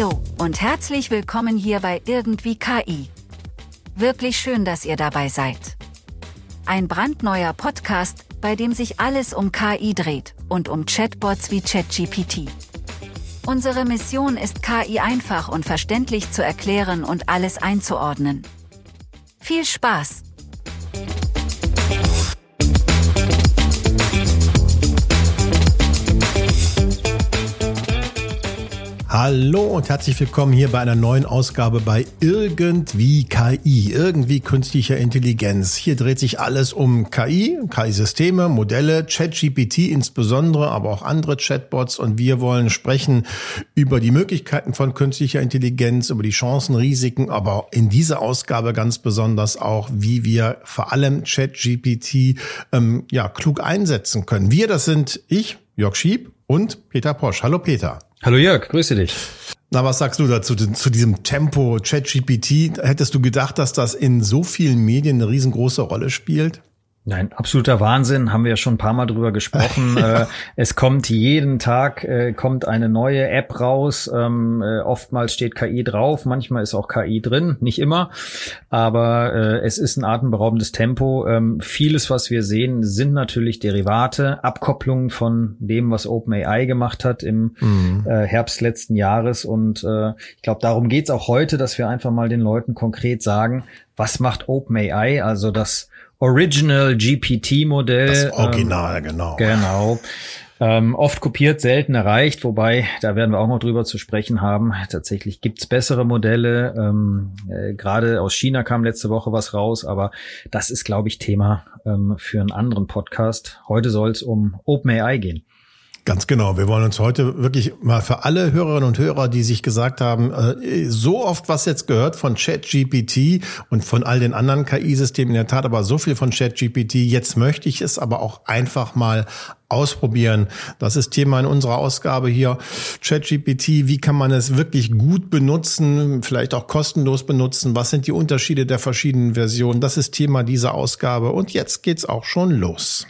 Hallo und herzlich willkommen hier bei Irgendwie KI. Wirklich schön, dass ihr dabei seid. Ein brandneuer Podcast, bei dem sich alles um KI dreht und um Chatbots wie ChatGPT. Unsere Mission ist KI einfach und verständlich zu erklären und alles einzuordnen. Viel Spaß! Hallo und herzlich willkommen hier bei einer neuen Ausgabe bei Irgendwie KI, irgendwie künstlicher Intelligenz. Hier dreht sich alles um KI, KI-Systeme, Modelle, ChatGPT insbesondere, aber auch andere Chatbots und wir wollen sprechen über die Möglichkeiten von künstlicher Intelligenz, über die Chancen, Risiken, aber in dieser Ausgabe ganz besonders auch, wie wir vor allem ChatGPT ähm, ja klug einsetzen können. Wir, das sind ich, Jörg Schieb und Peter Posch. Hallo Peter. Hallo Jörg, grüße dich. Na, was sagst du dazu, zu diesem Tempo ChatGPT? Hättest du gedacht, dass das in so vielen Medien eine riesengroße Rolle spielt? Nein, absoluter Wahnsinn, haben wir ja schon ein paar Mal drüber gesprochen. äh, es kommt jeden Tag äh, kommt eine neue App raus. Ähm, äh, oftmals steht KI drauf, manchmal ist auch KI drin, nicht immer. Aber äh, es ist ein atemberaubendes Tempo. Ähm, vieles, was wir sehen, sind natürlich Derivate, Abkopplungen von dem, was OpenAI gemacht hat im mhm. äh, Herbst letzten Jahres. Und äh, ich glaube, darum geht's auch heute, dass wir einfach mal den Leuten konkret sagen, was macht OpenAI, also das Original GPT-Modell. Das Original, ähm, genau. Genau. Ähm, oft kopiert, selten erreicht, wobei, da werden wir auch noch drüber zu sprechen haben. Tatsächlich gibt's bessere Modelle. Ähm, äh, Gerade aus China kam letzte Woche was raus, aber das ist, glaube ich, Thema ähm, für einen anderen Podcast. Heute soll es um OpenAI gehen. Ganz genau. Wir wollen uns heute wirklich mal für alle Hörerinnen und Hörer, die sich gesagt haben, äh, so oft was jetzt gehört von ChatGPT und von all den anderen KI-Systemen in der Tat, aber so viel von ChatGPT. Jetzt möchte ich es aber auch einfach mal ausprobieren. Das ist Thema in unserer Ausgabe hier. ChatGPT, wie kann man es wirklich gut benutzen, vielleicht auch kostenlos benutzen? Was sind die Unterschiede der verschiedenen Versionen? Das ist Thema dieser Ausgabe. Und jetzt geht's auch schon los.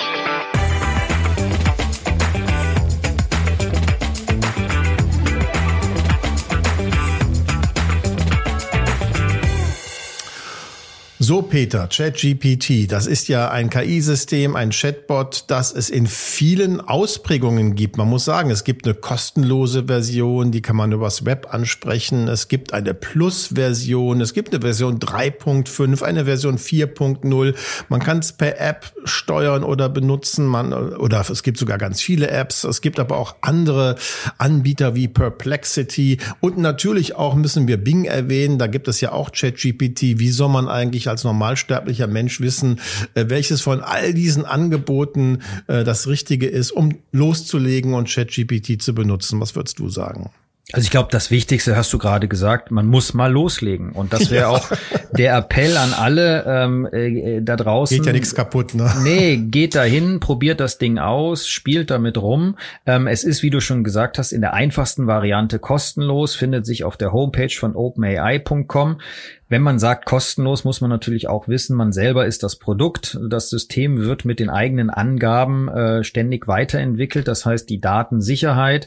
So, Peter, ChatGPT, das ist ja ein KI-System, ein Chatbot, das es in vielen Ausprägungen gibt. Man muss sagen, es gibt eine kostenlose Version, die kann man übers Web ansprechen. Es gibt eine Plus-Version, es gibt eine Version 3.5, eine Version 4.0. Man kann es per App steuern oder benutzen. Man, oder es gibt sogar ganz viele Apps. Es gibt aber auch andere Anbieter wie Perplexity. Und natürlich auch müssen wir Bing erwähnen. Da gibt es ja auch ChatGPT. Wie soll man eigentlich als als normalsterblicher Mensch wissen, äh, welches von all diesen Angeboten äh, das Richtige ist, um loszulegen und ChatGPT zu benutzen. Was würdest du sagen? Also ich glaube, das Wichtigste hast du gerade gesagt, man muss mal loslegen. Und das wäre ja. auch der Appell an alle ähm, äh, da draußen. Geht ja nichts kaputt, ne? Nee, geht dahin, probiert das Ding aus, spielt damit rum. Ähm, es ist, wie du schon gesagt hast, in der einfachsten Variante kostenlos, findet sich auf der Homepage von openai.com. Wenn man sagt kostenlos, muss man natürlich auch wissen, man selber ist das Produkt. Das System wird mit den eigenen Angaben äh, ständig weiterentwickelt. Das heißt, die Datensicherheit,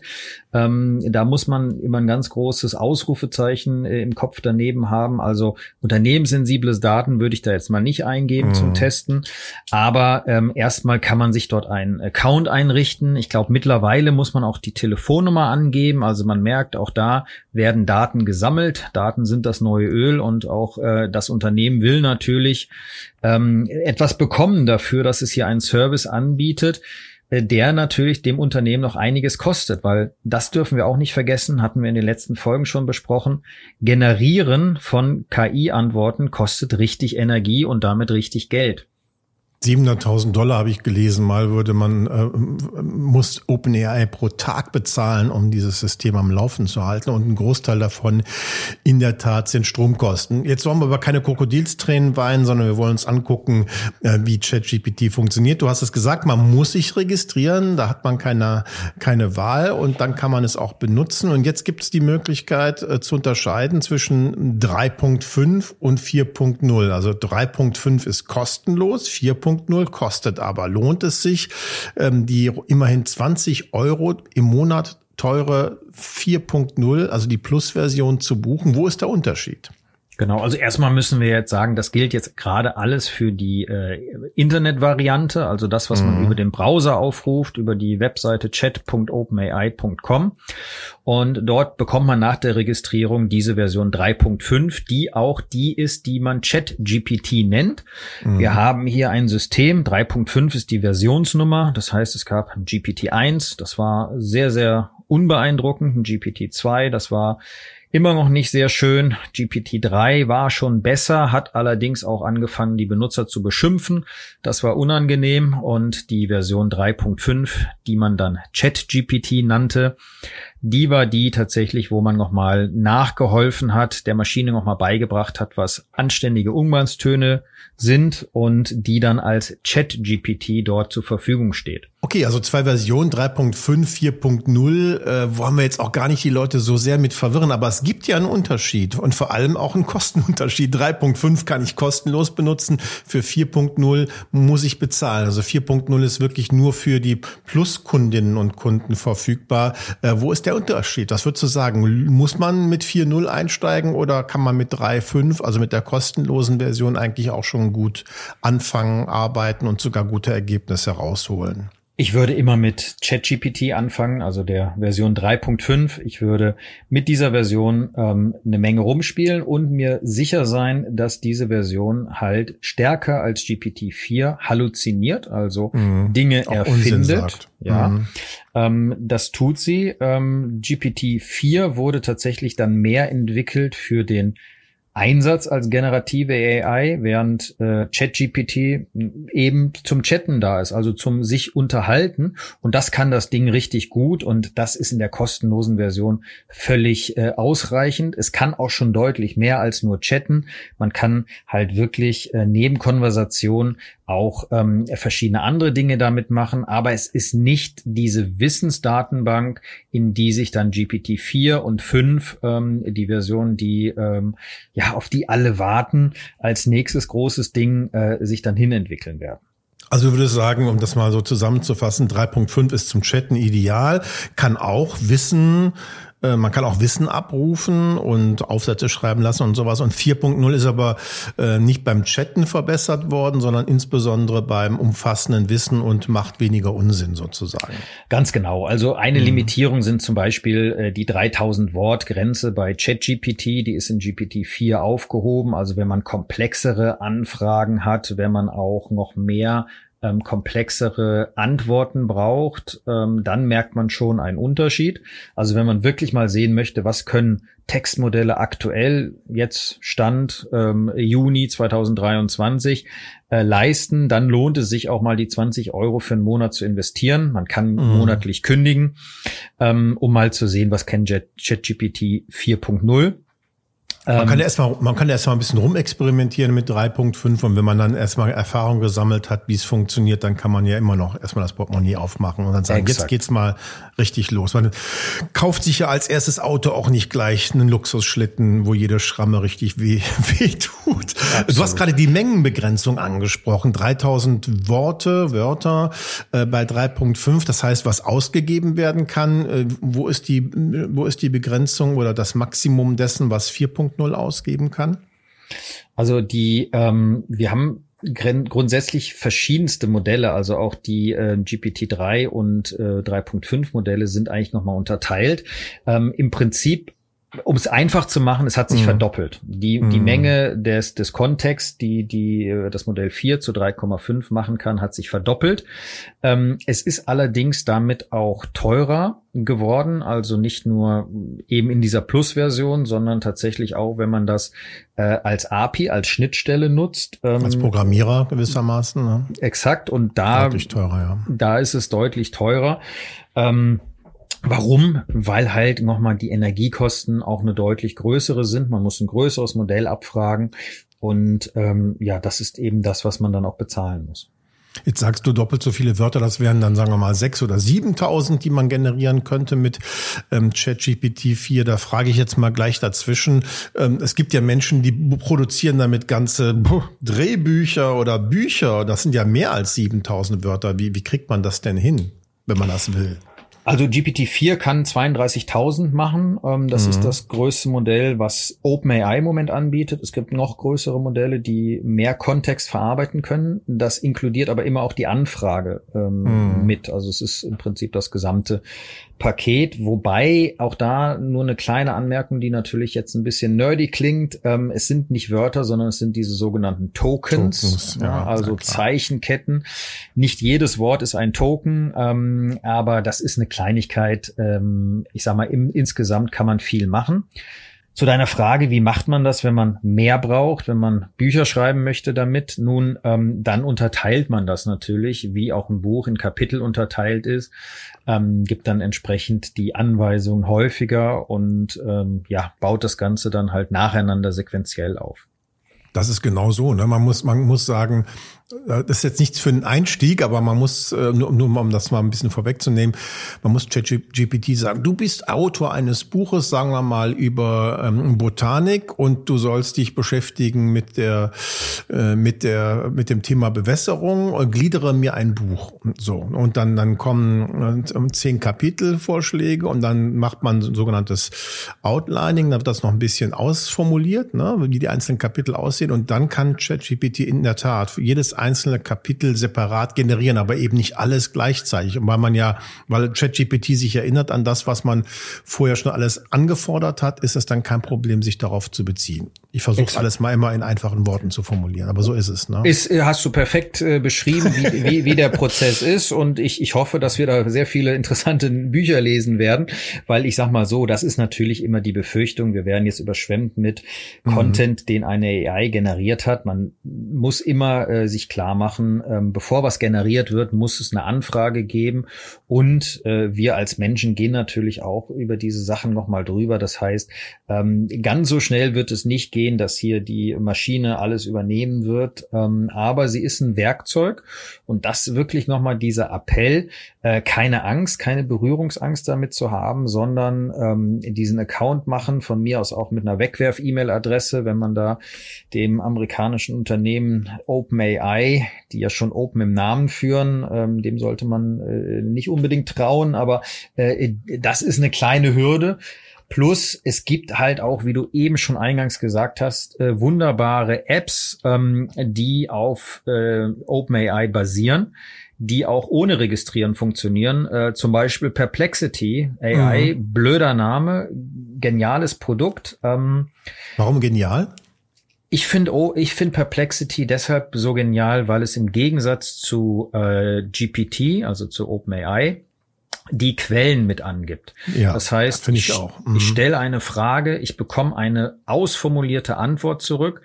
ähm, da muss man immer ein ganz großes Ausrufezeichen äh, im Kopf daneben haben. Also unternehmenssensibles Daten würde ich da jetzt mal nicht eingeben mhm. zum Testen. Aber ähm, erstmal kann man sich dort einen Account einrichten. Ich glaube, mittlerweile muss man auch die Telefonnummer angeben. Also man merkt, auch da werden Daten gesammelt. Daten sind das neue Öl und auch äh, das Unternehmen will natürlich ähm, etwas bekommen dafür, dass es hier einen Service anbietet, äh, der natürlich dem Unternehmen noch einiges kostet, weil das dürfen wir auch nicht vergessen, hatten wir in den letzten Folgen schon besprochen. Generieren von KI-Antworten kostet richtig Energie und damit richtig Geld. 700.000 Dollar habe ich gelesen, mal würde man, äh, muss OpenAI pro Tag bezahlen, um dieses System am Laufen zu halten. Und ein Großteil davon in der Tat sind Stromkosten. Jetzt wollen wir aber keine Krokodilstränen weinen, sondern wir wollen uns angucken, äh, wie ChatGPT funktioniert. Du hast es gesagt, man muss sich registrieren, da hat man keine, keine Wahl und dann kann man es auch benutzen. Und jetzt gibt es die Möglichkeit äh, zu unterscheiden zwischen 3.5 und 4.0. Also 3.5 ist kostenlos, 4.0 2.0 kostet aber. Lohnt es sich, ähm, die immerhin 20 Euro im Monat teure 4.0, also die Plus-Version zu buchen. Wo ist der Unterschied? Genau, also erstmal müssen wir jetzt sagen, das gilt jetzt gerade alles für die äh, Internet-Variante, also das, was mhm. man über den Browser aufruft, über die Webseite chat.openai.com. Und dort bekommt man nach der Registrierung diese Version 3.5, die auch die ist, die man ChatGPT nennt. Mhm. Wir haben hier ein System, 3.5 ist die Versionsnummer, das heißt, es gab GPT-1, das war sehr, sehr unbeeindruckend, GPT-2, das war Immer noch nicht sehr schön. GPT-3 war schon besser, hat allerdings auch angefangen, die Benutzer zu beschimpfen. Das war unangenehm und die Version 3.5, die man dann ChatGPT nannte, die war die tatsächlich, wo man nochmal nachgeholfen hat, der Maschine nochmal beigebracht hat, was anständige Umgangstöne sind und die dann als Chat-GPT dort zur Verfügung steht. Okay, also zwei Versionen, 3.5, 4.0, äh, wollen wir jetzt auch gar nicht die Leute so sehr mit verwirren, aber es gibt ja einen Unterschied und vor allem auch einen Kostenunterschied. 3.5 kann ich kostenlos benutzen, für 4.0 muss ich bezahlen. Also 4.0 ist wirklich nur für die Plus-Kundinnen und Kunden verfügbar. Äh, wo ist der der Unterschied? Was würdest du sagen? Muss man mit 4.0 einsteigen oder kann man mit 3.5, also mit der kostenlosen Version eigentlich auch schon gut anfangen, arbeiten und sogar gute Ergebnisse herausholen? Ich würde immer mit ChatGPT anfangen, also der Version 3.5. Ich würde mit dieser Version ähm, eine Menge rumspielen und mir sicher sein, dass diese Version halt stärker als GPT-4 halluziniert, also mhm. Dinge Auch erfindet. Ja, mhm. ähm, das tut sie. Ähm, GPT-4 wurde tatsächlich dann mehr entwickelt für den Einsatz als generative AI, während äh, ChatGPT eben zum Chatten da ist, also zum sich unterhalten. Und das kann das Ding richtig gut und das ist in der kostenlosen Version völlig äh, ausreichend. Es kann auch schon deutlich mehr als nur chatten. Man kann halt wirklich äh, neben Konversation auch ähm, verschiedene andere Dinge damit machen, aber es ist nicht diese Wissensdatenbank, in die sich dann GPT-4 und 5, ähm, die Version, die ähm, ja auf die alle warten, als nächstes großes Ding äh, sich dann hinentwickeln werden. Also ich würde sagen, um das mal so zusammenzufassen, 3.5 ist zum Chatten ideal, kann auch Wissen äh, man kann auch Wissen abrufen und Aufsätze schreiben lassen und sowas. Und 4.0 ist aber äh, nicht beim Chatten verbessert worden, sondern insbesondere beim umfassenden Wissen und macht weniger Unsinn sozusagen. Ganz genau. Also eine mhm. Limitierung sind zum Beispiel äh, die 3000 Wort Grenze bei ChatGPT. Die ist in GPT 4 aufgehoben. Also wenn man komplexere Anfragen hat, wenn man auch noch mehr ähm, komplexere Antworten braucht, ähm, dann merkt man schon einen Unterschied. Also wenn man wirklich mal sehen möchte, was können Textmodelle aktuell, jetzt Stand ähm, Juni 2023, äh, leisten, dann lohnt es sich auch mal die 20 Euro für einen Monat zu investieren. Man kann mhm. monatlich kündigen, ähm, um mal zu sehen, was kennt ChatGPT 4.0. Man kann ja ähm, erstmal, man kann ja erstmal ein bisschen rumexperimentieren mit 3.5 und wenn man dann erstmal Erfahrung gesammelt hat, wie es funktioniert, dann kann man ja immer noch erstmal das Portemonnaie aufmachen und dann sagen, Exakt. jetzt geht's mal richtig los. Man kauft sich ja als erstes Auto auch nicht gleich einen Luxusschlitten, wo jede Schramme richtig weh, weh tut. Absolut. Du hast gerade die Mengenbegrenzung angesprochen. 3000 Worte, Wörter äh, bei 3.5. Das heißt, was ausgegeben werden kann. Äh, wo ist die, wo ist die Begrenzung oder das Maximum dessen, was 4.5 2.0 ausgeben kann? Also die, ähm, wir haben grundsätzlich verschiedenste Modelle, also auch die äh, GPT-3 und äh, 3.5 Modelle sind eigentlich nochmal unterteilt. Ähm, Im Prinzip um es einfach zu machen, es hat sich mm. verdoppelt. Die, die mhm. Menge des, des Kontexts, die, die äh, das Modell 4 zu 3,5 machen kann, hat sich verdoppelt. Ähm, es ist allerdings damit auch teurer geworden, also nicht nur eben in dieser Plus-Version, sondern tatsächlich auch, wenn man das äh, als API, als Schnittstelle nutzt. Ähm, als Programmierer gewissermaßen. Ne? Exakt. Und da, teurer, ja. da ist es deutlich teurer. Ähm, Warum? Weil halt nochmal die Energiekosten auch eine deutlich größere sind. Man muss ein größeres Modell abfragen. Und ähm, ja, das ist eben das, was man dann auch bezahlen muss. Jetzt sagst du doppelt so viele Wörter, das wären dann, sagen wir mal, sechs oder siebentausend, die man generieren könnte mit ähm, ChatGPT 4. Da frage ich jetzt mal gleich dazwischen. Ähm, es gibt ja Menschen, die produzieren damit ganze Drehbücher oder Bücher. Das sind ja mehr als siebentausend Wörter. Wie, wie kriegt man das denn hin, wenn man das will? Also GPT-4 kann 32.000 machen. Ähm, das mhm. ist das größte Modell, was OpenAI im Moment anbietet. Es gibt noch größere Modelle, die mehr Kontext verarbeiten können. Das inkludiert aber immer auch die Anfrage ähm, mhm. mit. Also es ist im Prinzip das gesamte Paket, wobei auch da nur eine kleine Anmerkung, die natürlich jetzt ein bisschen nerdy klingt. Ähm, es sind nicht Wörter, sondern es sind diese sogenannten Tokens, Tokens ja, also Zeichenketten. Nicht jedes Wort ist ein Token, ähm, aber das ist eine Kleinigkeit. Ähm, ich sag mal, im, insgesamt kann man viel machen. Zu deiner Frage, wie macht man das, wenn man mehr braucht, wenn man Bücher schreiben möchte damit? Nun, ähm, dann unterteilt man das natürlich, wie auch ein Buch in Kapitel unterteilt ist, ähm, gibt dann entsprechend die Anweisungen häufiger und ähm, ja, baut das Ganze dann halt nacheinander sequenziell auf. Das ist genau so. Ne? Man muss, man muss sagen, das ist jetzt nichts für einen Einstieg, aber man muss, äh, nur, nur um das mal ein bisschen vorwegzunehmen, man muss ChatGPT sagen, du bist Autor eines Buches, sagen wir mal, über ähm, Botanik und du sollst dich beschäftigen mit der, äh, mit der, mit dem Thema Bewässerung und gliedere mir ein Buch. So. Und dann, dann kommen äh, zehn Kapitelvorschläge und dann macht man sogenanntes Outlining, da wird das noch ein bisschen ausformuliert, ne, wie die einzelnen Kapitel aussehen und dann kann ChatGPT in der Tat für jedes einzelne Kapitel separat generieren, aber eben nicht alles gleichzeitig. Und weil man ja, weil ChatGPT sich erinnert an das, was man vorher schon alles angefordert hat, ist es dann kein Problem, sich darauf zu beziehen. Ich versuche alles mal immer in einfachen Worten zu formulieren, aber so ist es. Ne? Ist, äh, hast du perfekt äh, beschrieben, wie, wie, wie der Prozess ist und ich, ich hoffe, dass wir da sehr viele interessante Bücher lesen werden, weil ich sag mal so, das ist natürlich immer die Befürchtung, wir werden jetzt überschwemmt mit mhm. Content, den eine AI generiert hat. Man muss immer äh, sich klar machen, ähm, bevor was generiert wird, muss es eine Anfrage geben und äh, wir als Menschen gehen natürlich auch über diese Sachen nochmal drüber. Das heißt, ähm, ganz so schnell wird es nicht gehen, gehen, dass hier die Maschine alles übernehmen wird. Ähm, aber sie ist ein Werkzeug und das wirklich nochmal dieser Appell, äh, keine Angst, keine Berührungsangst damit zu haben, sondern ähm, diesen Account machen, von mir aus auch mit einer Wegwerf-E-Mail-Adresse, wenn man da dem amerikanischen Unternehmen OpenAI, die ja schon Open im Namen führen, ähm, dem sollte man äh, nicht unbedingt trauen, aber äh, das ist eine kleine Hürde. Plus, es gibt halt auch, wie du eben schon eingangs gesagt hast, äh, wunderbare Apps, ähm, die auf äh, OpenAI basieren, die auch ohne Registrieren funktionieren. Äh, zum Beispiel Perplexity AI, mhm. blöder Name, geniales Produkt. Ähm, Warum genial? Ich finde oh, ich finde Perplexity deshalb so genial, weil es im Gegensatz zu äh, GPT, also zu OpenAI, die Quellen mit angibt. Ja, das heißt, ich, ich, mhm. ich stelle eine Frage, ich bekomme eine ausformulierte Antwort zurück.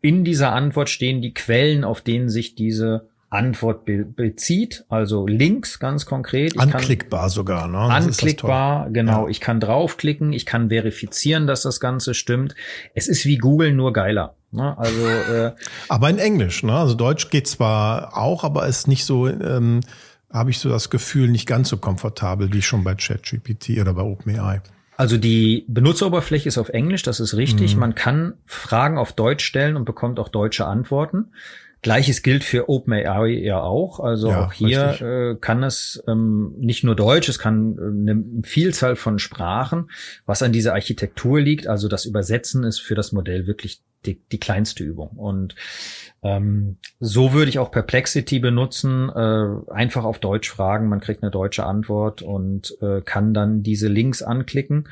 In dieser Antwort stehen die Quellen, auf denen sich diese Antwort be bezieht, also Links ganz konkret. Ich anklickbar sogar, ne? Das anklickbar, genau. Ja. Ich kann draufklicken, ich kann verifizieren, dass das Ganze stimmt. Es ist wie Google nur geiler. Ne? Also, äh, aber in Englisch, ne? Also Deutsch geht zwar auch, aber ist nicht so. Ähm habe ich so das Gefühl, nicht ganz so komfortabel wie schon bei ChatGPT oder bei OpenAI. Also die Benutzeroberfläche ist auf Englisch, das ist richtig. Mhm. Man kann Fragen auf Deutsch stellen und bekommt auch deutsche Antworten. Gleiches gilt für OpenAI ja auch. Also ja, auch hier äh, kann es ähm, nicht nur Deutsch, es kann äh, eine Vielzahl von Sprachen, was an dieser Architektur liegt. Also das Übersetzen ist für das Modell wirklich die, die kleinste Übung. Und ähm, so würde ich auch Perplexity benutzen, äh, einfach auf Deutsch fragen, man kriegt eine deutsche Antwort und äh, kann dann diese Links anklicken.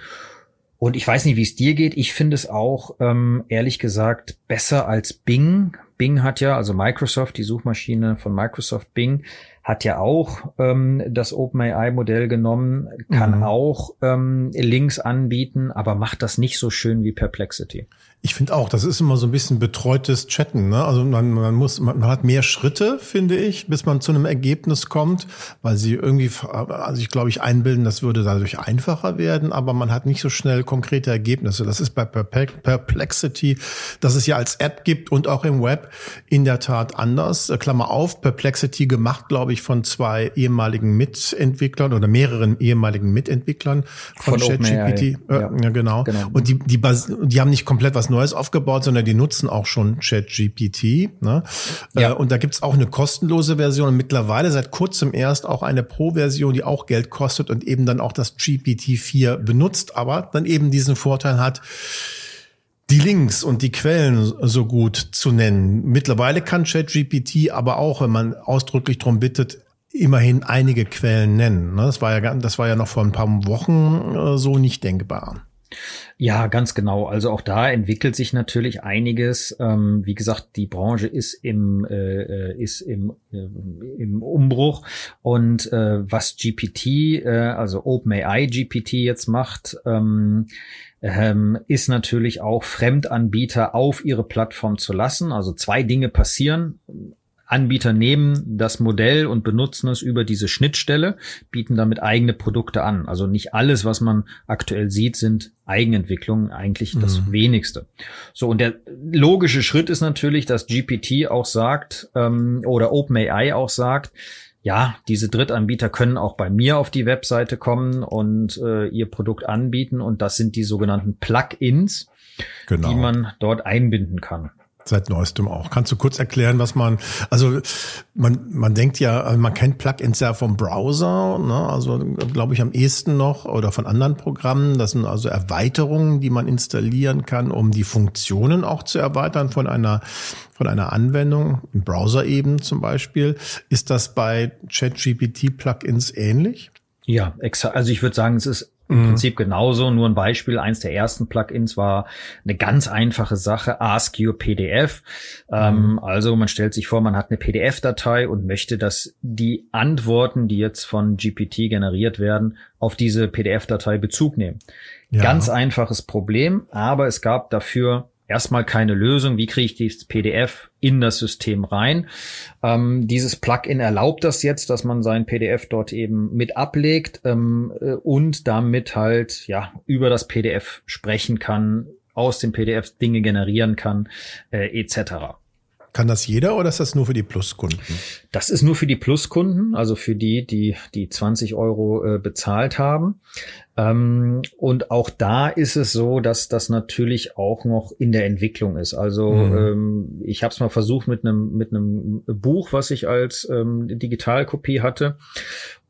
Und ich weiß nicht, wie es dir geht. Ich finde es auch, ähm, ehrlich gesagt, besser als Bing. Bing hat ja, also Microsoft, die Suchmaschine von Microsoft Bing, hat ja auch ähm, das OpenAI-Modell genommen, kann mhm. auch ähm, Links anbieten, aber macht das nicht so schön wie Perplexity. Ich finde auch, das ist immer so ein bisschen betreutes Chatten. Ne? Also man, man muss, man hat mehr Schritte, finde ich, bis man zu einem Ergebnis kommt, weil sie irgendwie, also ich glaube, ich einbilden, das würde dadurch einfacher werden, aber man hat nicht so schnell konkrete Ergebnisse. Das ist bei Perplexity, dass es ja als App gibt und auch im Web in der Tat anders. Äh, Klammer auf, Perplexity gemacht, glaube ich, von zwei ehemaligen Mitentwicklern oder mehreren ehemaligen Mitentwicklern von, von ChatGPT. Äh, ja. ja, genau. genau. Und die, die, die haben nicht komplett was Neues aufgebaut, sondern die nutzen auch schon ChatGPT. Ne? Ja. Äh, und da gibt's auch eine kostenlose Version und mittlerweile seit kurzem erst auch eine Pro-Version, die auch Geld kostet und eben dann auch das GPT-4 benutzt, aber dann eben diesen Vorteil hat, die Links und die Quellen so gut zu nennen. Mittlerweile kann ChatGPT aber auch, wenn man ausdrücklich darum bittet, immerhin einige Quellen nennen. Ne? Das war ja, das war ja noch vor ein paar Wochen äh, so nicht denkbar. Ja, ganz genau. Also auch da entwickelt sich natürlich einiges. Ähm, wie gesagt, die Branche ist im äh, äh ist im äh, im Umbruch und äh, was GPT, äh, also OpenAI GPT jetzt macht. Ähm, ähm, ist natürlich auch Fremdanbieter auf ihre Plattform zu lassen. Also zwei Dinge passieren. Anbieter nehmen das Modell und benutzen es über diese Schnittstelle, bieten damit eigene Produkte an. Also nicht alles, was man aktuell sieht, sind Eigenentwicklungen, eigentlich das mhm. wenigste. So, und der logische Schritt ist natürlich, dass GPT auch sagt, ähm, oder OpenAI auch sagt, ja, diese Drittanbieter können auch bei mir auf die Webseite kommen und äh, ihr Produkt anbieten. Und das sind die sogenannten Plugins, genau. die man dort einbinden kann. Seit neuestem auch. Kannst du kurz erklären, was man, also man, man denkt ja, also man kennt Plugins ja vom Browser, ne? also glaube ich am ehesten noch oder von anderen Programmen. Das sind also Erweiterungen, die man installieren kann, um die Funktionen auch zu erweitern von einer, von einer Anwendung, im Browser eben zum Beispiel. Ist das bei ChatGPT Plugins ähnlich? Ja, exakt. Also ich würde sagen, es ist im mhm. Prinzip genauso, nur ein Beispiel. Eins der ersten Plugins war eine ganz einfache Sache, Ask Your PDF. Ähm, mhm. also man stellt sich vor, man hat eine PDF-Datei und möchte, dass die Antworten, die jetzt von GPT generiert werden, auf diese PDF-Datei Bezug nehmen. Ja. Ganz einfaches Problem, aber es gab dafür erstmal keine Lösung. Wie kriege ich dieses PDF in das System rein? Ähm, dieses Plugin erlaubt das jetzt, dass man sein PDF dort eben mit ablegt ähm, äh, und damit halt ja über das PDF sprechen kann, aus dem PDF Dinge generieren kann, äh, etc. Kann das jeder oder ist das nur für die Pluskunden? Das ist nur für die Pluskunden, also für die, die die 20 Euro äh, bezahlt haben. Ähm, und auch da ist es so, dass das natürlich auch noch in der Entwicklung ist. Also mhm. ähm, ich habe es mal versucht mit einem mit einem Buch, was ich als ähm, Digitalkopie hatte.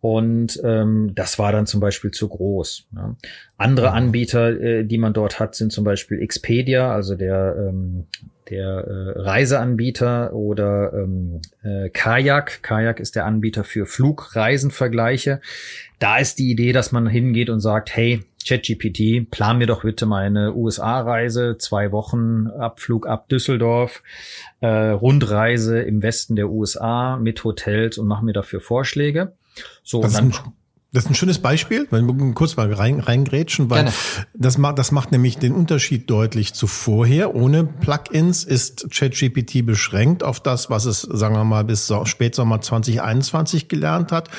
Und ähm, das war dann zum Beispiel zu groß. Ja. Andere mhm. Anbieter, äh, die man dort hat, sind zum Beispiel Expedia, also der ähm, der äh, Reiseanbieter oder ähm, äh, Kajak. Kajak ist der Anbieter für Flugreisenvergleiche. Da ist die Idee, dass man hingeht und sagt, hey, ChatGPT, plan mir doch bitte meine USA-Reise, zwei Wochen Abflug ab Düsseldorf, äh, Rundreise im Westen der USA mit Hotels und mach mir dafür Vorschläge. So, das dann das ist ein schönes Beispiel, wenn wir kurz mal rein, reingrätschen, weil das macht, das macht nämlich den Unterschied deutlich zu vorher. Ohne Plugins ist ChatGPT beschränkt auf das, was es, sagen wir mal, bis Spätsommer 2021 gelernt hat.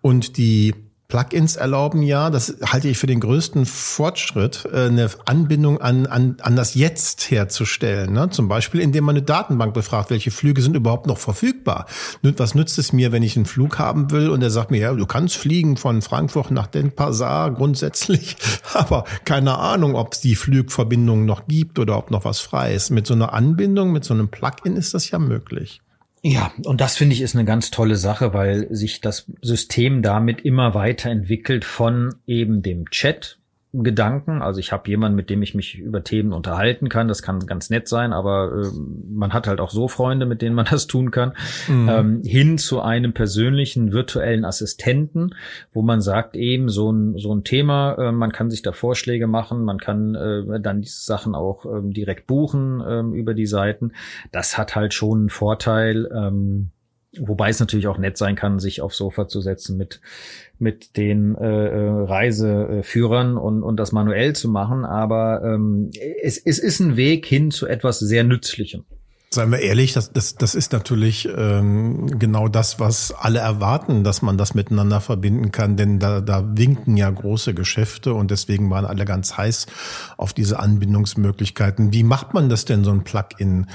Und die Plugins erlauben ja, das halte ich für den größten Fortschritt, äh, eine Anbindung an, an, an das Jetzt herzustellen. Ne? Zum Beispiel, indem man eine Datenbank befragt, welche Flüge sind überhaupt noch verfügbar. Was nützt es mir, wenn ich einen Flug haben will und er sagt mir, ja, du kannst fliegen von Frankfurt nach Den Pazar grundsätzlich, aber keine Ahnung, ob es die Flugverbindung noch gibt oder ob noch was frei ist. Mit so einer Anbindung, mit so einem Plugin ist das ja möglich. Ja, und das finde ich ist eine ganz tolle Sache, weil sich das System damit immer weiterentwickelt von eben dem Chat, Gedanken. Also ich habe jemanden, mit dem ich mich über Themen unterhalten kann. Das kann ganz nett sein, aber äh, man hat halt auch so Freunde, mit denen man das tun kann. Mhm. Ähm, hin zu einem persönlichen virtuellen Assistenten, wo man sagt eben so ein so ein Thema. Äh, man kann sich da Vorschläge machen, man kann äh, dann diese Sachen auch ähm, direkt buchen ähm, über die Seiten. Das hat halt schon einen Vorteil. Ähm, Wobei es natürlich auch nett sein kann, sich aufs Sofa zu setzen mit, mit den äh, äh, Reiseführern und, und das manuell zu machen. Aber ähm, es, es ist ein Weg hin zu etwas sehr Nützlichem. Seien wir ehrlich, das, das, das ist natürlich ähm, genau das, was alle erwarten, dass man das miteinander verbinden kann, denn da, da winken ja große Geschäfte und deswegen waren alle ganz heiß auf diese Anbindungsmöglichkeiten. Wie macht man das denn, so ein Plugin?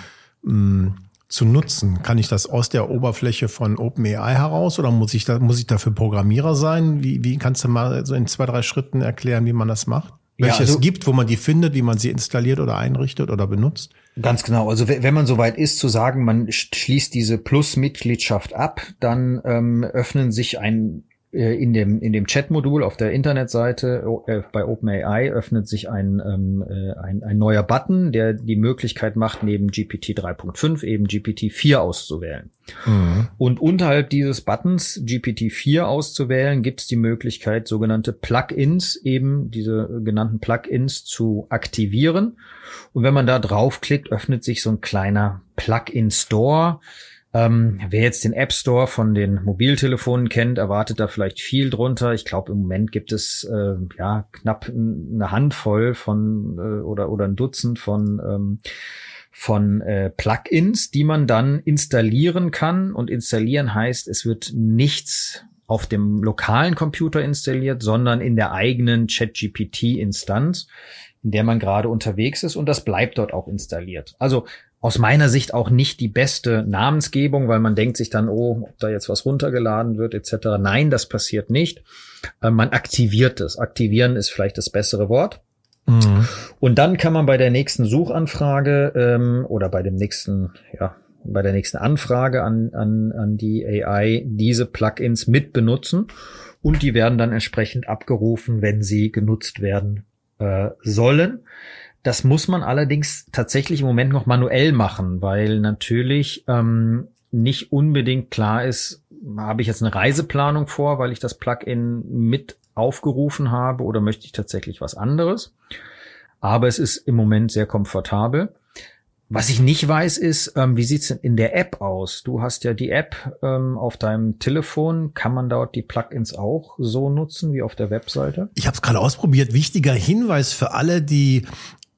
Hm, zu nutzen? Kann ich das aus der Oberfläche von OpenAI heraus oder muss ich da, muss ich dafür Programmierer sein? Wie, wie kannst du mal so in zwei, drei Schritten erklären, wie man das macht? welche ja, also, es gibt, wo man die findet, wie man sie installiert oder einrichtet oder benutzt? Ganz genau. Also wenn man soweit ist zu sagen, man schließt diese Plus-Mitgliedschaft ab, dann ähm, öffnen sich ein in dem, in dem Chat-Modul auf der Internetseite äh, bei OpenAI öffnet sich ein, ähm, äh, ein, ein neuer Button, der die Möglichkeit macht, neben GPT 3.5 eben GPT 4 auszuwählen. Mhm. Und unterhalb dieses Buttons GPT 4 auszuwählen, gibt es die Möglichkeit, sogenannte Plugins, eben diese genannten Plugins zu aktivieren. Und wenn man da draufklickt, öffnet sich so ein kleiner Plugin Store ähm, wer jetzt den App Store von den Mobiltelefonen kennt, erwartet da vielleicht viel drunter. Ich glaube, im Moment gibt es äh, ja knapp eine Handvoll von äh, oder oder ein Dutzend von ähm, von äh, Plugins, die man dann installieren kann. Und installieren heißt, es wird nichts auf dem lokalen Computer installiert, sondern in der eigenen ChatGPT-Instanz, in der man gerade unterwegs ist und das bleibt dort auch installiert. Also aus meiner Sicht auch nicht die beste Namensgebung, weil man denkt sich dann, oh, ob da jetzt was runtergeladen wird etc. Nein, das passiert nicht. Äh, man aktiviert es. Aktivieren ist vielleicht das bessere Wort. Mhm. Und dann kann man bei der nächsten Suchanfrage ähm, oder bei dem nächsten, ja, bei der nächsten Anfrage an, an, an die AI diese Plugins mit benutzen und die werden dann entsprechend abgerufen, wenn sie genutzt werden äh, sollen. Das muss man allerdings tatsächlich im Moment noch manuell machen, weil natürlich ähm, nicht unbedingt klar ist, habe ich jetzt eine Reiseplanung vor, weil ich das Plugin mit aufgerufen habe oder möchte ich tatsächlich was anderes. Aber es ist im Moment sehr komfortabel. Was ich nicht weiß, ist, ähm, wie sieht's denn in der App aus? Du hast ja die App ähm, auf deinem Telefon. Kann man dort die Plugins auch so nutzen wie auf der Webseite? Ich habe es gerade ausprobiert. Wichtiger Hinweis für alle, die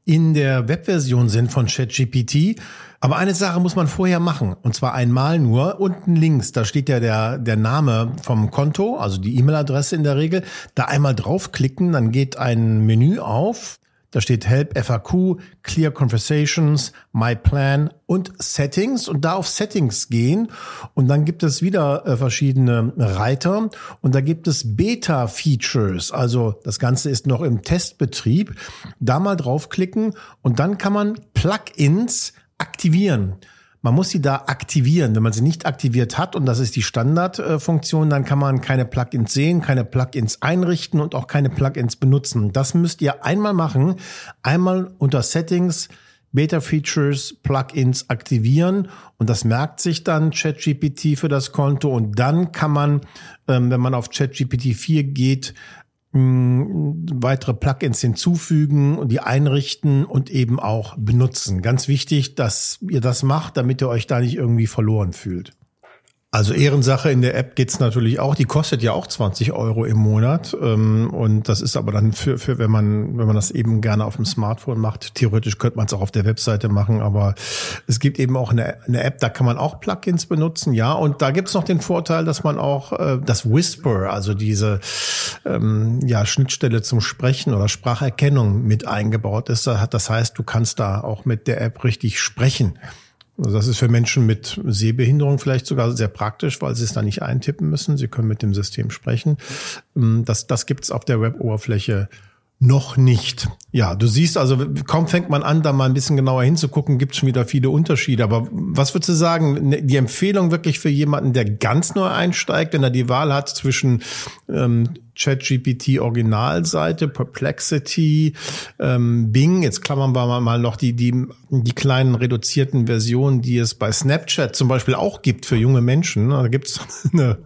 in der Webversion sind von ChatGPT. Aber eine Sache muss man vorher machen. Und zwar einmal nur. Unten links, da steht ja der, der Name vom Konto, also die E-Mail-Adresse in der Regel. Da einmal draufklicken, dann geht ein Menü auf. Da steht Help FAQ, Clear Conversations, My Plan und Settings. Und da auf Settings gehen. Und dann gibt es wieder äh, verschiedene Reiter. Und da gibt es Beta Features, also das Ganze ist noch im Testbetrieb. Da mal draufklicken. Und dann kann man Plugins aktivieren. Man muss sie da aktivieren. Wenn man sie nicht aktiviert hat, und das ist die Standardfunktion, dann kann man keine Plugins sehen, keine Plugins einrichten und auch keine Plugins benutzen. Das müsst ihr einmal machen. Einmal unter Settings, Beta Features, Plugins aktivieren und das merkt sich dann ChatGPT für das Konto und dann kann man, ähm, wenn man auf ChatGPT 4 geht, weitere Plugins hinzufügen und die einrichten und eben auch benutzen. Ganz wichtig, dass ihr das macht, damit ihr euch da nicht irgendwie verloren fühlt. Also Ehrensache in der App geht's natürlich auch. Die kostet ja auch 20 Euro im Monat. Ähm, und das ist aber dann für, für wenn man, wenn man das eben gerne auf dem Smartphone macht. Theoretisch könnte man es auch auf der Webseite machen, aber es gibt eben auch eine, eine App, da kann man auch Plugins benutzen, ja. Und da gibt's noch den Vorteil, dass man auch äh, das Whisper, also diese ähm, ja, Schnittstelle zum Sprechen oder Spracherkennung mit eingebaut ist. Das heißt, du kannst da auch mit der App richtig sprechen. Also das ist für Menschen mit Sehbehinderung vielleicht sogar sehr praktisch, weil sie es da nicht eintippen müssen. Sie können mit dem System sprechen. Ähm, das, das gibt es auf der Web-Oberfläche noch nicht. Ja, du siehst also, kaum fängt man an, da mal ein bisschen genauer hinzugucken, gibt es schon wieder viele Unterschiede. Aber was würdest du sagen, ne, die Empfehlung wirklich für jemanden, der ganz neu einsteigt, wenn er die Wahl hat zwischen ähm, ChatGPT Originalseite, Perplexity, ähm, Bing. Jetzt klammern wir mal noch die, die, die kleinen reduzierten Versionen, die es bei Snapchat zum Beispiel auch gibt für junge Menschen. Da gibt es eine,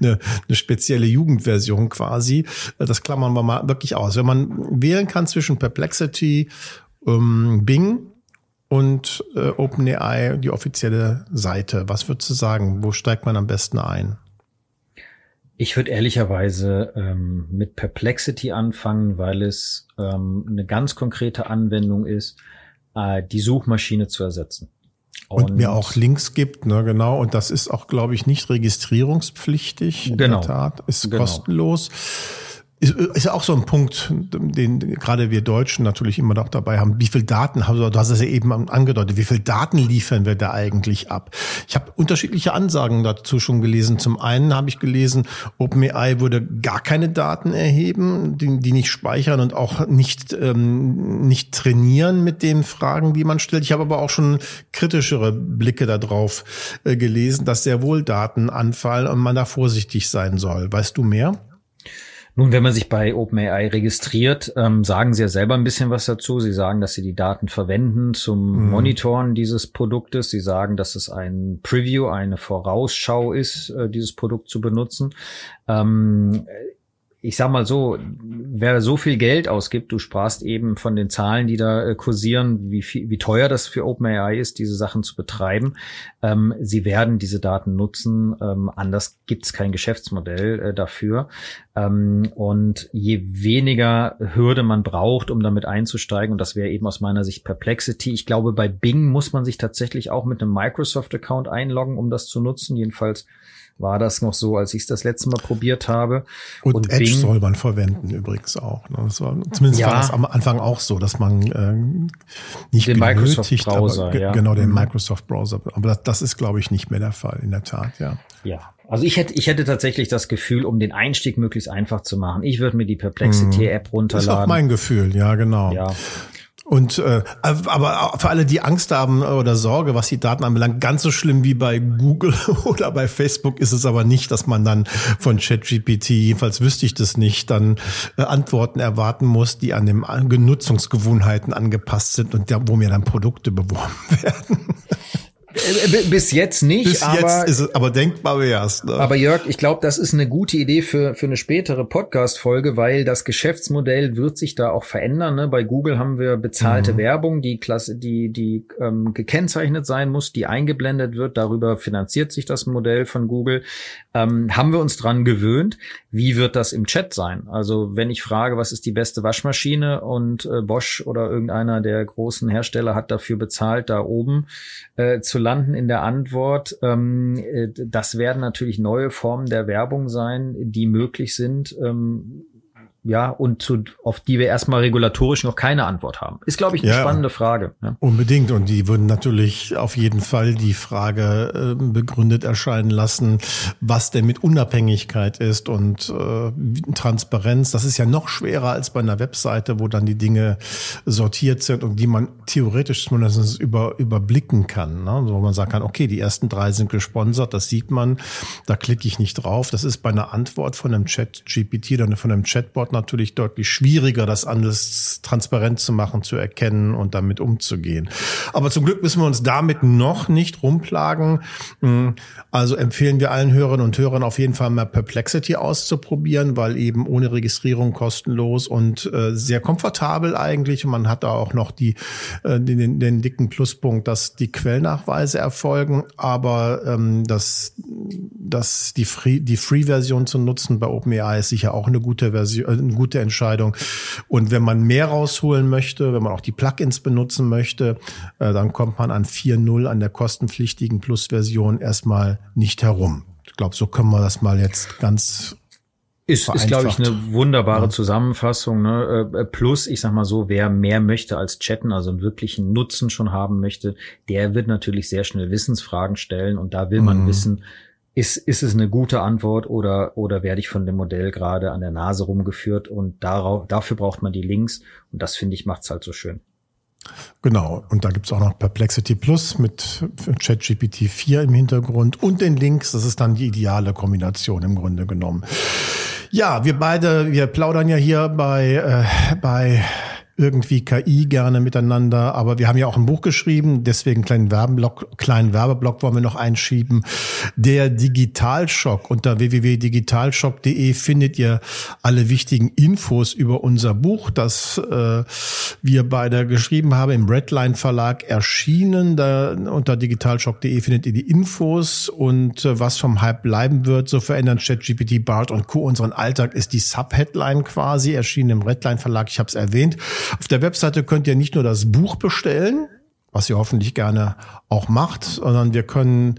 eine, eine spezielle Jugendversion quasi. Das klammern wir mal wirklich aus. Wenn man wählen kann zwischen Perplexity, ähm, Bing und äh, OpenAI, die offizielle Seite, was würdest du sagen? Wo steigt man am besten ein? Ich würde ehrlicherweise ähm, mit Perplexity anfangen, weil es ähm, eine ganz konkrete Anwendung ist, äh, die Suchmaschine zu ersetzen. Und, und, mir auch Links gibt, ne, genau. Und das ist auch, glaube ich, nicht registrierungspflichtig. Genau. In der Tat. Ist genau. kostenlos. Ist, ist auch so ein Punkt, den gerade wir Deutschen natürlich immer noch dabei haben. Wie viel Daten, haben du hast es ja eben angedeutet, wie viel Daten liefern wir da eigentlich ab? Ich habe unterschiedliche Ansagen dazu schon gelesen. Zum einen habe ich gelesen, OpenAI würde gar keine Daten erheben, die, die nicht speichern und auch nicht, ähm, nicht trainieren mit den Fragen, die man stellt. Ich habe aber auch schon kritischere Blicke darauf äh, gelesen, dass sehr wohl Daten anfallen und man da vorsichtig sein soll. Weißt du mehr? Nun, wenn man sich bei OpenAI registriert, ähm, sagen sie ja selber ein bisschen was dazu. Sie sagen, dass sie die Daten verwenden zum mhm. Monitoren dieses Produktes. Sie sagen, dass es ein Preview, eine Vorausschau ist, äh, dieses Produkt zu benutzen. Ähm, ich sag mal so, wer so viel Geld ausgibt, du sprachst eben von den Zahlen, die da äh, kursieren, wie, viel, wie teuer das für OpenAI ist, diese Sachen zu betreiben. Ähm, sie werden diese Daten nutzen. Ähm, anders gibt es kein Geschäftsmodell äh, dafür. Ähm, und je weniger Hürde man braucht, um damit einzusteigen, und das wäre eben aus meiner Sicht Perplexity. Ich glaube, bei Bing muss man sich tatsächlich auch mit einem Microsoft-Account einloggen, um das zu nutzen. Jedenfalls war das noch so, als ich es das letzte Mal probiert habe. Und, und Edge Bing, soll man verwenden übrigens auch. Ne? War, zumindest ja, war das am Anfang auch so, dass man äh, nicht den Microsoft Browser, aber, ja. genau den mhm. Microsoft Browser. Aber das, das ist, glaube ich, nicht mehr der Fall in der Tat. Ja. Ja, also ich hätte, ich hätte tatsächlich das Gefühl, um den Einstieg möglichst einfach zu machen. Ich würde mir die Perplexity App runterladen. Das ist auch mein Gefühl, ja, genau. Ja. Und äh, aber für alle, die Angst haben oder Sorge, was die Daten anbelangt, ganz so schlimm wie bei Google oder bei Facebook ist es aber nicht, dass man dann von ChatGPT, jedenfalls wüsste ich das nicht, dann äh, Antworten erwarten muss, die an den Nutzungsgewohnheiten angepasst sind und da, wo mir dann Produkte beworben werden. Äh, bis jetzt nicht. Bis aber, jetzt ist es aber denkbar wär's. Ne? Aber Jörg, ich glaube, das ist eine gute Idee für, für eine spätere Podcast-Folge, weil das Geschäftsmodell wird sich da auch verändern. Ne? Bei Google haben wir bezahlte mhm. Werbung, die Klasse, die, die ähm, gekennzeichnet sein muss, die eingeblendet wird. Darüber finanziert sich das Modell von Google. Ähm, haben wir uns dran gewöhnt. Wie wird das im Chat sein? Also wenn ich frage, was ist die beste Waschmaschine und äh, Bosch oder irgendeiner der großen Hersteller hat dafür bezahlt, da oben äh, zu landen in der Antwort. Ähm, äh, das werden natürlich neue Formen der Werbung sein, die möglich sind. Ähm, ja, und zu, auf die wir erstmal regulatorisch noch keine Antwort haben. Ist, glaube ich, eine ja, spannende Frage. Ja. Unbedingt. Und die würden natürlich auf jeden Fall die Frage äh, begründet erscheinen lassen, was denn mit Unabhängigkeit ist und äh, Transparenz. Das ist ja noch schwerer als bei einer Webseite, wo dann die Dinge sortiert sind und die man theoretisch zumindest über, überblicken kann. Ne? wo man sagen kann, okay, die ersten drei sind gesponsert, das sieht man, da klicke ich nicht drauf. Das ist bei einer Antwort von einem Chat-GPT oder von einem Chatbot natürlich deutlich schwieriger, das alles transparent zu machen, zu erkennen und damit umzugehen. Aber zum Glück müssen wir uns damit noch nicht rumplagen. Hm, also empfehlen wir allen Hörerinnen und Hörern auf jeden Fall mal Perplexity auszuprobieren, weil eben ohne Registrierung kostenlos und äh, sehr komfortabel eigentlich. Und man hat da auch noch die, äh, den, den dicken Pluspunkt, dass die Quellnachweise erfolgen, aber ähm, dass, dass die Free, die Free-Version zu nutzen bei OpenAI ist sicher auch eine gute Version, äh, eine gute Entscheidung. Und wenn man mehr rausholen möchte, wenn man auch die Plugins benutzen möchte, äh, dann kommt man an 4.0 an der kostenpflichtigen Plus-Version erstmal nicht herum. Ich glaube, so können wir das mal jetzt ganz ist, ist glaube ich, eine wunderbare ja. Zusammenfassung. Ne? Äh, plus, ich sag mal so, wer mehr möchte als chatten, also einen wirklichen Nutzen schon haben möchte, der wird natürlich sehr schnell Wissensfragen stellen und da will man mhm. wissen, ist, ist es eine gute Antwort oder, oder werde ich von dem Modell gerade an der Nase rumgeführt und darauf, dafür braucht man die Links und das finde ich macht's halt so schön. Genau, und da gibt's auch noch Perplexity Plus mit ChatGPT 4 im Hintergrund und den Links. Das ist dann die ideale Kombination im Grunde genommen. Ja, wir beide, wir plaudern ja hier bei, äh, bei irgendwie KI gerne miteinander, aber wir haben ja auch ein Buch geschrieben, deswegen kleinen Werbeblock, kleinen Werbeblock wollen wir noch einschieben. Der Digitalschock unter www.digitalschock.de findet ihr alle wichtigen Infos über unser Buch, das äh, wir beide geschrieben haben im Redline Verlag erschienen. Da unter digitalschock.de findet ihr die Infos und äh, was vom Hype bleiben wird. So verändern ChatGPT, BART und Co. unseren Alltag ist die Subheadline quasi erschienen im Redline Verlag. Ich habe es erwähnt. Auf der Webseite könnt ihr nicht nur das Buch bestellen, was ihr hoffentlich gerne auch macht, sondern wir können,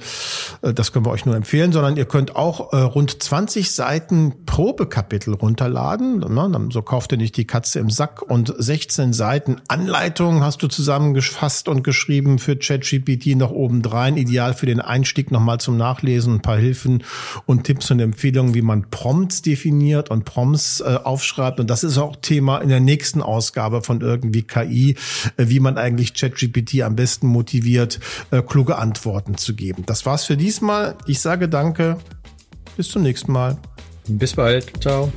äh, das können wir euch nur empfehlen, sondern ihr könnt auch äh, rund 20 Seiten Probekapitel runterladen. So kauft ihr nicht die Katze im Sack und 16 Seiten Anleitung hast du zusammengefasst und geschrieben für ChatGPT noch obendrein. Ideal für den Einstieg nochmal zum Nachlesen, ein paar Hilfen und Tipps und Empfehlungen, wie man Prompts definiert und Prompts äh, aufschreibt. Und das ist auch Thema in der nächsten Ausgabe von irgendwie KI, wie man eigentlich ChatGPT am besten motiviert, äh, kluge Antworten zu geben. Das war's für diesmal. Ich sage danke. Bis zum nächsten Mal. Bis bald. Ciao.